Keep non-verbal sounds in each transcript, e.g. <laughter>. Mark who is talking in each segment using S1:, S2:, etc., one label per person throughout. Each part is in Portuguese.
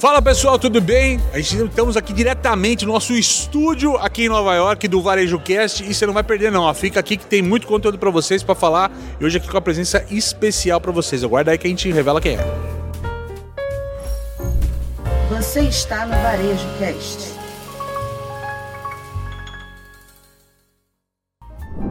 S1: Fala pessoal, tudo bem? A gente estamos aqui diretamente no nosso estúdio aqui em Nova York do Varejo Cast e você não vai perder não, ó. fica aqui que tem muito conteúdo para vocês para falar e hoje aqui com a presença especial para vocês. Aguarda aí que a gente revela quem é.
S2: Você está no Varejo Cast.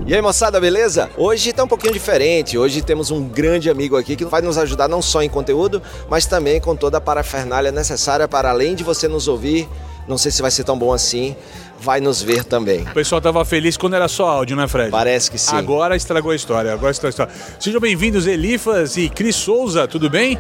S3: E aí, moçada, beleza? Hoje tá um pouquinho diferente. Hoje temos um grande amigo aqui que vai nos ajudar não só em conteúdo, mas também com toda a parafernália necessária para além de você nos ouvir, não sei se vai ser tão bom assim, vai nos ver também.
S1: O pessoal tava feliz quando era só áudio, né, Fred?
S3: Parece que sim.
S1: Agora estragou a história, agora estragou a história. Sejam bem-vindos, Elifas e Cris Souza, tudo bem?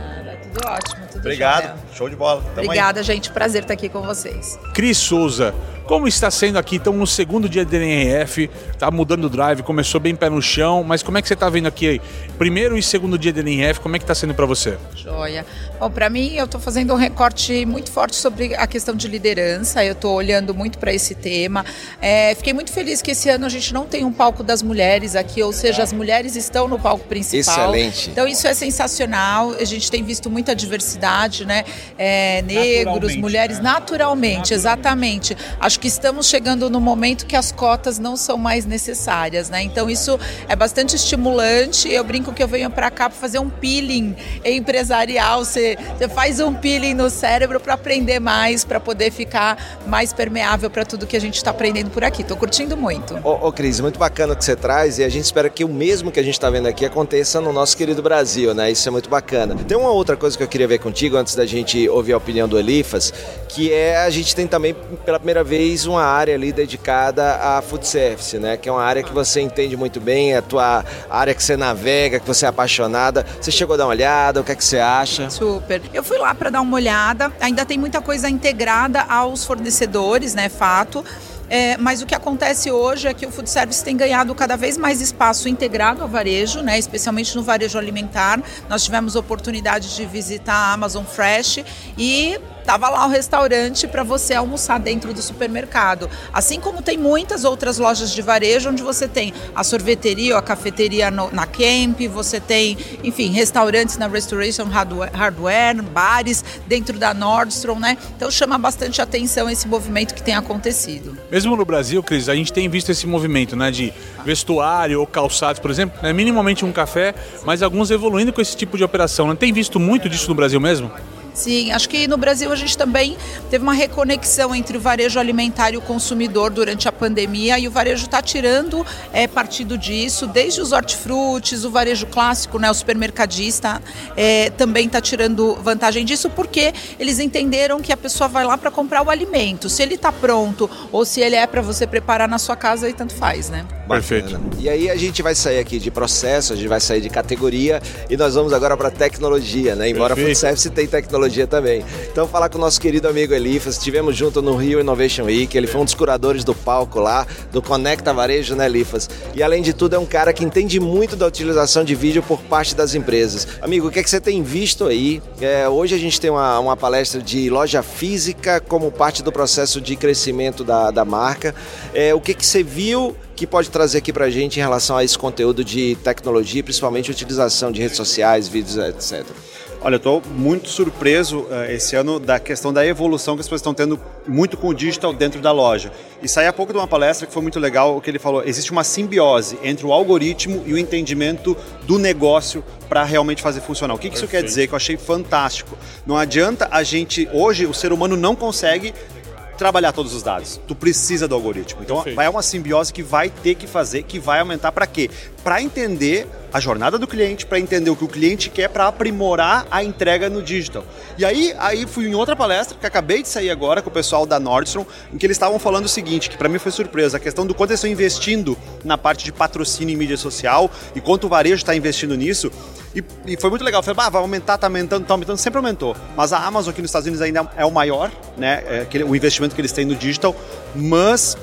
S4: Tudo ótimo, tudo
S5: Obrigado,
S4: jóia.
S5: show de bola. Tamo
S4: Obrigada, gente. Prazer estar aqui com vocês.
S1: Cris Souza, como está sendo aqui? Estamos no segundo dia do DNRF, tá mudando o drive, começou bem pé no chão, mas como é que você está vendo aqui? Primeiro e segundo dia do DNRF, como é que está sendo para você?
S4: Joia. Bom, para mim, eu estou fazendo um recorte muito forte sobre a questão de liderança. Eu estou olhando muito para esse tema. É, fiquei muito feliz que esse ano a gente não tem um palco das mulheres aqui, ou seja, as mulheres estão no palco principal.
S3: Excelente.
S4: Então isso é sensacional. A gente tem visto muita diversidade, né? É, negros,
S1: Naturalmente,
S4: mulheres,
S1: né?
S4: naturalmente, exatamente. Acho que estamos chegando no momento que as cotas não são mais necessárias, né? Então isso é bastante estimulante. Eu brinco que eu venho para cá para fazer um peeling empresarial. Você, você faz um peeling no cérebro para aprender mais, para poder ficar mais permeável para tudo que a gente está aprendendo por aqui. Estou curtindo muito.
S3: Ô, ô Cris, muito bacana o que você traz e a gente espera que o mesmo que a gente está vendo aqui aconteça no nosso querido Brasil, né? Isso é muito bacana. Tem uma outra coisa que eu queria ver contigo antes da gente ouvir a opinião do Elifas, que é a gente tem também pela primeira vez uma área ali dedicada a food service, né? Que é uma área que você entende muito bem, a tua área que você navega, que você é apaixonada. Você chegou a dar uma olhada, o que é que você acha?
S4: Super. Eu fui lá para dar uma olhada. Ainda tem muita coisa integrada aos fornecedores, né? Fato. É, mas o que acontece hoje é que o food service tem ganhado cada vez mais espaço integrado ao varejo, né, especialmente no varejo alimentar. Nós tivemos oportunidade de visitar a Amazon Fresh e estava lá o restaurante para você almoçar dentro do supermercado. Assim como tem muitas outras lojas de varejo onde você tem a sorveteria ou a cafeteria no, na Camp, você tem, enfim, restaurantes na Restoration Hardware, bares dentro da Nordstrom, né? Então chama bastante atenção esse movimento que tem acontecido.
S1: Mesmo no Brasil, Cris, a gente tem visto esse movimento, né, de vestuário ou calçados, por exemplo, né, minimamente um café, mas alguns evoluindo com esse tipo de operação. Não tem visto muito disso no Brasil mesmo?
S4: Sim, acho que no Brasil a gente também teve uma reconexão entre o varejo alimentar e o consumidor durante a pandemia e o varejo está tirando é, partido disso, desde os hortifrutis, o varejo clássico, né, o supermercadista é, também está tirando vantagem disso porque eles entenderam que a pessoa vai lá para comprar o alimento, se ele está pronto ou se ele é para você preparar na sua casa e tanto faz, né?
S1: Perfeito.
S3: Bacana. E aí a gente vai sair aqui de processo, a gente vai sair de categoria e nós vamos agora para tecnologia, né? Embora
S1: Perfeito.
S3: food service tem tecnologia também. Então falar com o nosso querido amigo Elifas, estivemos junto no Rio Innovation Week, ele foi um dos curadores do palco lá, do Conecta Varejo, né, Elifas? E além de tudo é um cara que entende muito da utilização de vídeo por parte das empresas. Amigo, o que é que você tem visto aí? É, hoje a gente tem uma, uma palestra de loja física como parte do processo de crescimento da, da marca. É, o que, que você viu que pode trazer aqui pra gente em relação a esse conteúdo de tecnologia, principalmente utilização de redes sociais, vídeos, etc.
S5: Olha, eu estou muito surpreso eh, esse ano da questão da evolução que as pessoas estão tendo muito com o digital dentro da loja. E saí há pouco de uma palestra que foi muito legal, o que ele falou, existe uma simbiose entre o algoritmo e o entendimento do negócio para realmente fazer funcionar. O que, que isso quer dizer? Que eu achei fantástico. Não adianta a gente, hoje, o ser humano não consegue trabalhar todos os dados. Tu precisa do algoritmo. Então
S1: Perfeito.
S5: vai uma simbiose que vai ter que fazer, que vai aumentar para quê? Para entender a jornada do cliente, para entender o que o cliente quer, para aprimorar a entrega no digital. E aí, aí fui em outra palestra que acabei de sair agora com o pessoal da Nordstrom, em que eles estavam falando o seguinte, que para mim foi surpresa, a questão do quanto eles estão investindo na parte de patrocínio em mídia social e quanto o varejo está investindo nisso. E, e foi muito legal. Eu falei, ah, vai aumentar, tá aumentando, tá aumentando, sempre aumentou. Mas a Amazon aqui nos Estados Unidos ainda é o maior, né? É aquele- o investimento que eles têm no digital, mas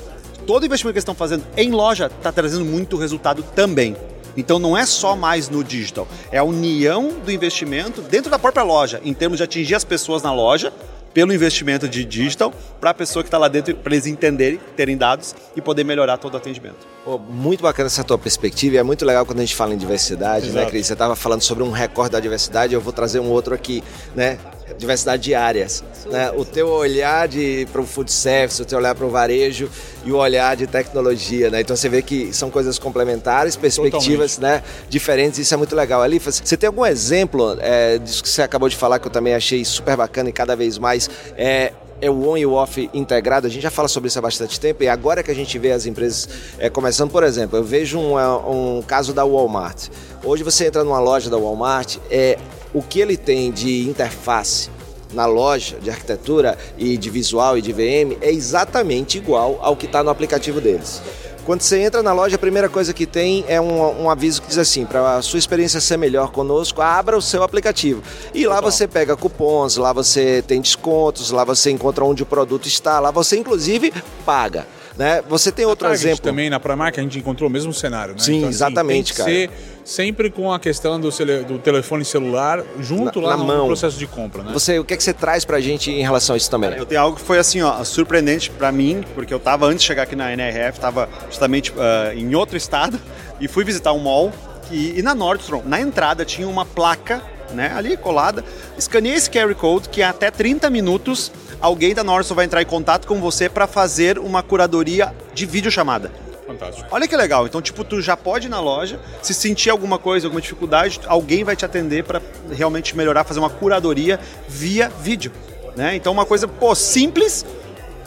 S5: todo investimento que eles estão fazendo em loja está trazendo muito resultado também. Então não é só mais no digital, é a união do investimento dentro da própria loja, em termos de atingir as pessoas na loja, pelo investimento de digital, para a pessoa que está lá dentro, para eles entenderem, terem dados e poder melhorar todo o atendimento.
S3: Pô, muito bacana essa tua perspectiva e é muito legal quando a gente fala em diversidade,
S1: Exato.
S3: né, Cris? Você estava falando sobre um recorde da diversidade, eu vou trazer um outro aqui, né? Diversidade de áreas. Né? O teu olhar para o food service, o teu olhar para o varejo e o olhar de tecnologia, né? Então você vê que são coisas complementares, perspectivas né, diferentes, isso é muito legal. Alifas, você tem algum exemplo é, disso que você acabou de falar que eu também achei super bacana e cada vez mais é, é o on e o off integrado. A gente já fala sobre isso há bastante tempo e agora que a gente vê as empresas é, começando, por exemplo, eu vejo um, um, caso da Walmart. Hoje você entra numa loja da Walmart, é, o que ele tem de interface na loja de arquitetura e de visual e de VM é exatamente igual ao que está no aplicativo deles. Quando você entra na loja, a primeira coisa que tem é um, um aviso que diz assim: para a sua experiência ser melhor conosco, abra o seu aplicativo. E lá você pega cupons, lá você tem descontos, lá você encontra onde o produto está, lá você inclusive paga. Né? Você tem outro
S1: Target
S3: exemplo.
S1: também na Primark a gente encontrou o mesmo cenário, né?
S3: Sim, exatamente,
S1: tem que Ser sempre com a questão do, cele- do telefone celular junto
S3: Na-
S1: lá
S3: na
S1: no
S3: mão.
S1: processo de compra, né?
S3: Você, o que, é que você traz pra gente em relação a isso também?
S5: Eu tenho algo que foi assim, ó, surpreendente pra mim, porque eu tava antes de chegar aqui na NRF, tava justamente ah, em outro estado <laughs> e fui visitar um mall e, e na Nordstrom, na entrada tinha uma placa, né, ali colada. Escaneei esse QR Code que em até 30 minutos alguém da Nordstrom vai entrar em contato com você para fazer uma curadoria de videochamada.
S1: Fantástico.
S5: Olha que legal. Então, tipo, tu já pode ir na loja, se sentir alguma coisa, alguma dificuldade, alguém vai te atender para realmente melhorar, fazer uma curadoria via vídeo, né? Então, uma coisa, pô, simples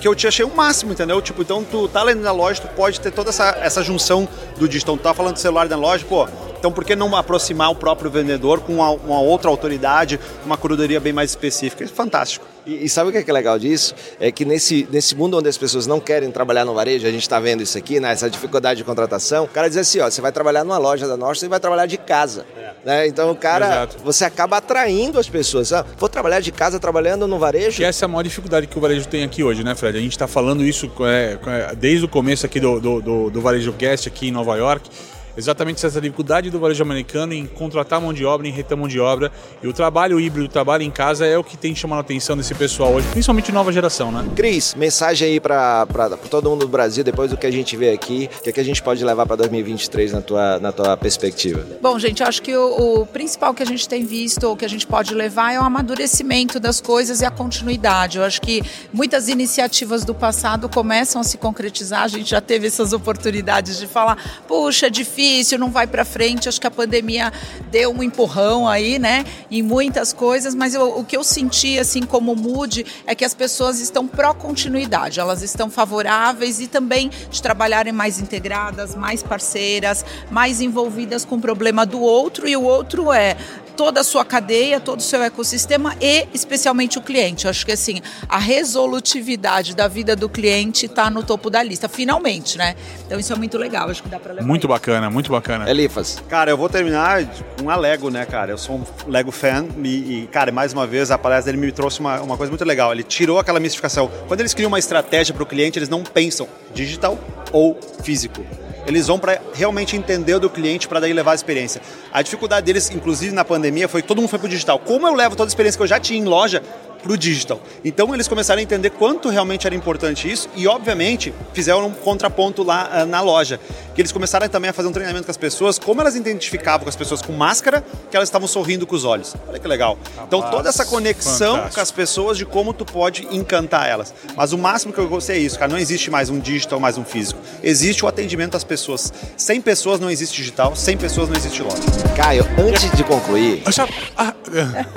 S5: que eu te achei o máximo, entendeu? Tipo, então tu tá lá na loja, tu pode ter toda essa, essa junção do digital. Tu tá falando do celular na loja, pô, então por que não aproximar o próprio vendedor com uma, uma outra autoridade, uma curadoria bem mais específica? Fantástico.
S3: E, e sabe o que é, que é legal disso? É que nesse, nesse mundo onde as pessoas não querem trabalhar no varejo, a gente está vendo isso aqui, né? essa dificuldade de contratação, o cara diz assim, ó, você vai trabalhar numa loja da Norte, você vai trabalhar de casa. Né? Então o cara,
S1: Exato.
S3: você acaba atraindo as pessoas. Ah, vou trabalhar de casa trabalhando no varejo.
S1: Que essa é a maior dificuldade que o varejo tem aqui hoje, né, Fred? A gente está falando isso é, é, desde o começo aqui do, do, do, do Varejo Cast aqui em Nova York. Exatamente essa dificuldade do varejo americano em contratar mão de obra, em reter mão de obra. E o trabalho híbrido, o trabalho em casa é o que tem chamado a atenção desse pessoal hoje, principalmente nova geração, né?
S3: Cris, mensagem aí para todo mundo do Brasil, depois do que a gente vê aqui, o que, é que a gente pode levar para 2023 na tua, na tua perspectiva?
S4: Bom, gente, eu acho que o, o principal que a gente tem visto, ou que a gente pode levar, é o amadurecimento das coisas e a continuidade. Eu acho que muitas iniciativas do passado começam a se concretizar. A gente já teve essas oportunidades de falar, puxa, é difícil, não vai para frente. Acho que a pandemia deu um empurrão aí, né, em muitas coisas. Mas eu- o que eu senti, assim, como mood, é que as pessoas estão pró-continuidade. Elas estão favoráveis e também de trabalharem mais integradas, mais parceiras, mais envolvidas com o problema do outro. E o outro é toda a sua cadeia, todo o seu ecossistema e especialmente o cliente. Eu acho que assim, a resolutividade da vida do cliente está no topo da lista, finalmente, né? Então isso é muito legal, acho que dá para levar.
S1: Muito
S4: isso.
S1: bacana, muito bacana.
S3: Elifas,
S5: Cara, eu vou terminar com a Lego, né, cara? Eu sou um Lego fan e, e, cara, mais uma vez, a palestra dele me trouxe uma, uma coisa muito legal. Ele tirou aquela mistificação. Quando eles criam uma estratégia para o cliente, eles não pensam digital ou físico. Eles vão para realmente entender do cliente para daí levar a experiência. A dificuldade deles, inclusive na pandemia, foi que todo mundo foi pro digital. Como eu levo toda a experiência que eu já tinha em loja pro digital? Então eles começaram a entender quanto realmente era importante isso e, obviamente, fizeram um contraponto lá ah, na loja. Que eles começaram também a fazer um treinamento com as pessoas, como elas identificavam com as pessoas com máscara, que elas estavam sorrindo com os olhos. Olha que legal. Então toda essa conexão
S1: fantástico.
S5: com as pessoas de como tu pode encantar elas. Mas o máximo que eu gostei é isso, cara. Não existe mais um digital, mais um físico. Existe o atendimento às pessoas. Sem pessoas não existe digital, sem pessoas não existe loja.
S3: Caio, antes de concluir,
S1: Eu já- ah,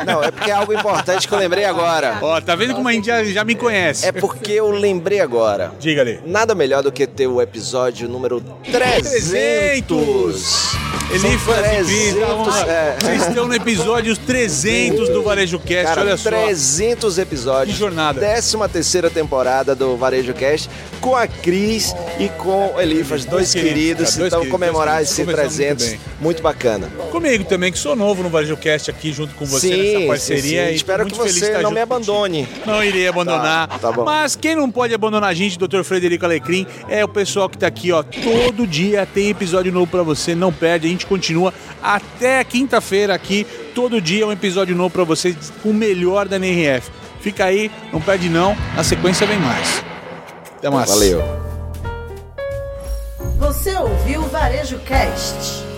S3: não, é porque é algo importante que eu lembrei agora.
S1: Ó, tá vendo como a gente já, já me conhece?
S3: É porque eu lembrei agora.
S1: Diga ali.
S3: Nada melhor do que ter o episódio número 300.
S1: Elifas e Cris,
S3: 300, é.
S1: vocês estão no episódio 300 do Varejo Cast,
S3: Cara,
S1: olha só.
S3: 300 episódios.
S1: Que jornada.
S3: 13 terceira temporada do Varejo Cast com a Cris e com o Elifas, dois
S1: queridos,
S3: queridos.
S1: cara, dois
S3: então,
S1: queridos,
S3: comemorar
S1: dois
S3: esse
S1: queridos. Começamos muito
S3: 300.
S1: bem.
S3: Muito bacana.
S1: Comigo também, que sou novo no Varejo Cast aqui junto com você
S3: Sim,
S1: nessa parceria.
S3: sim, sim.
S1: e
S3: Espero
S1: muito
S3: que você não me
S1: contigo.
S3: abandone.
S1: Não irei abandonar.
S3: Tá, tá bom.
S1: Mas quem não pode abandonar a gente, Dr. Frederico Alecrim, é o pessoal que tá aqui, ó. Todo dia tem episódio novo pra você, não perde. A gente continua até quinta-feira aqui. Todo dia um episódio novo pra você com o melhor da NRF. Fica aí, não perde não. Na sequência vem mais. Até mais.
S3: Valeu.
S2: Você ouviu o Varejo Cast.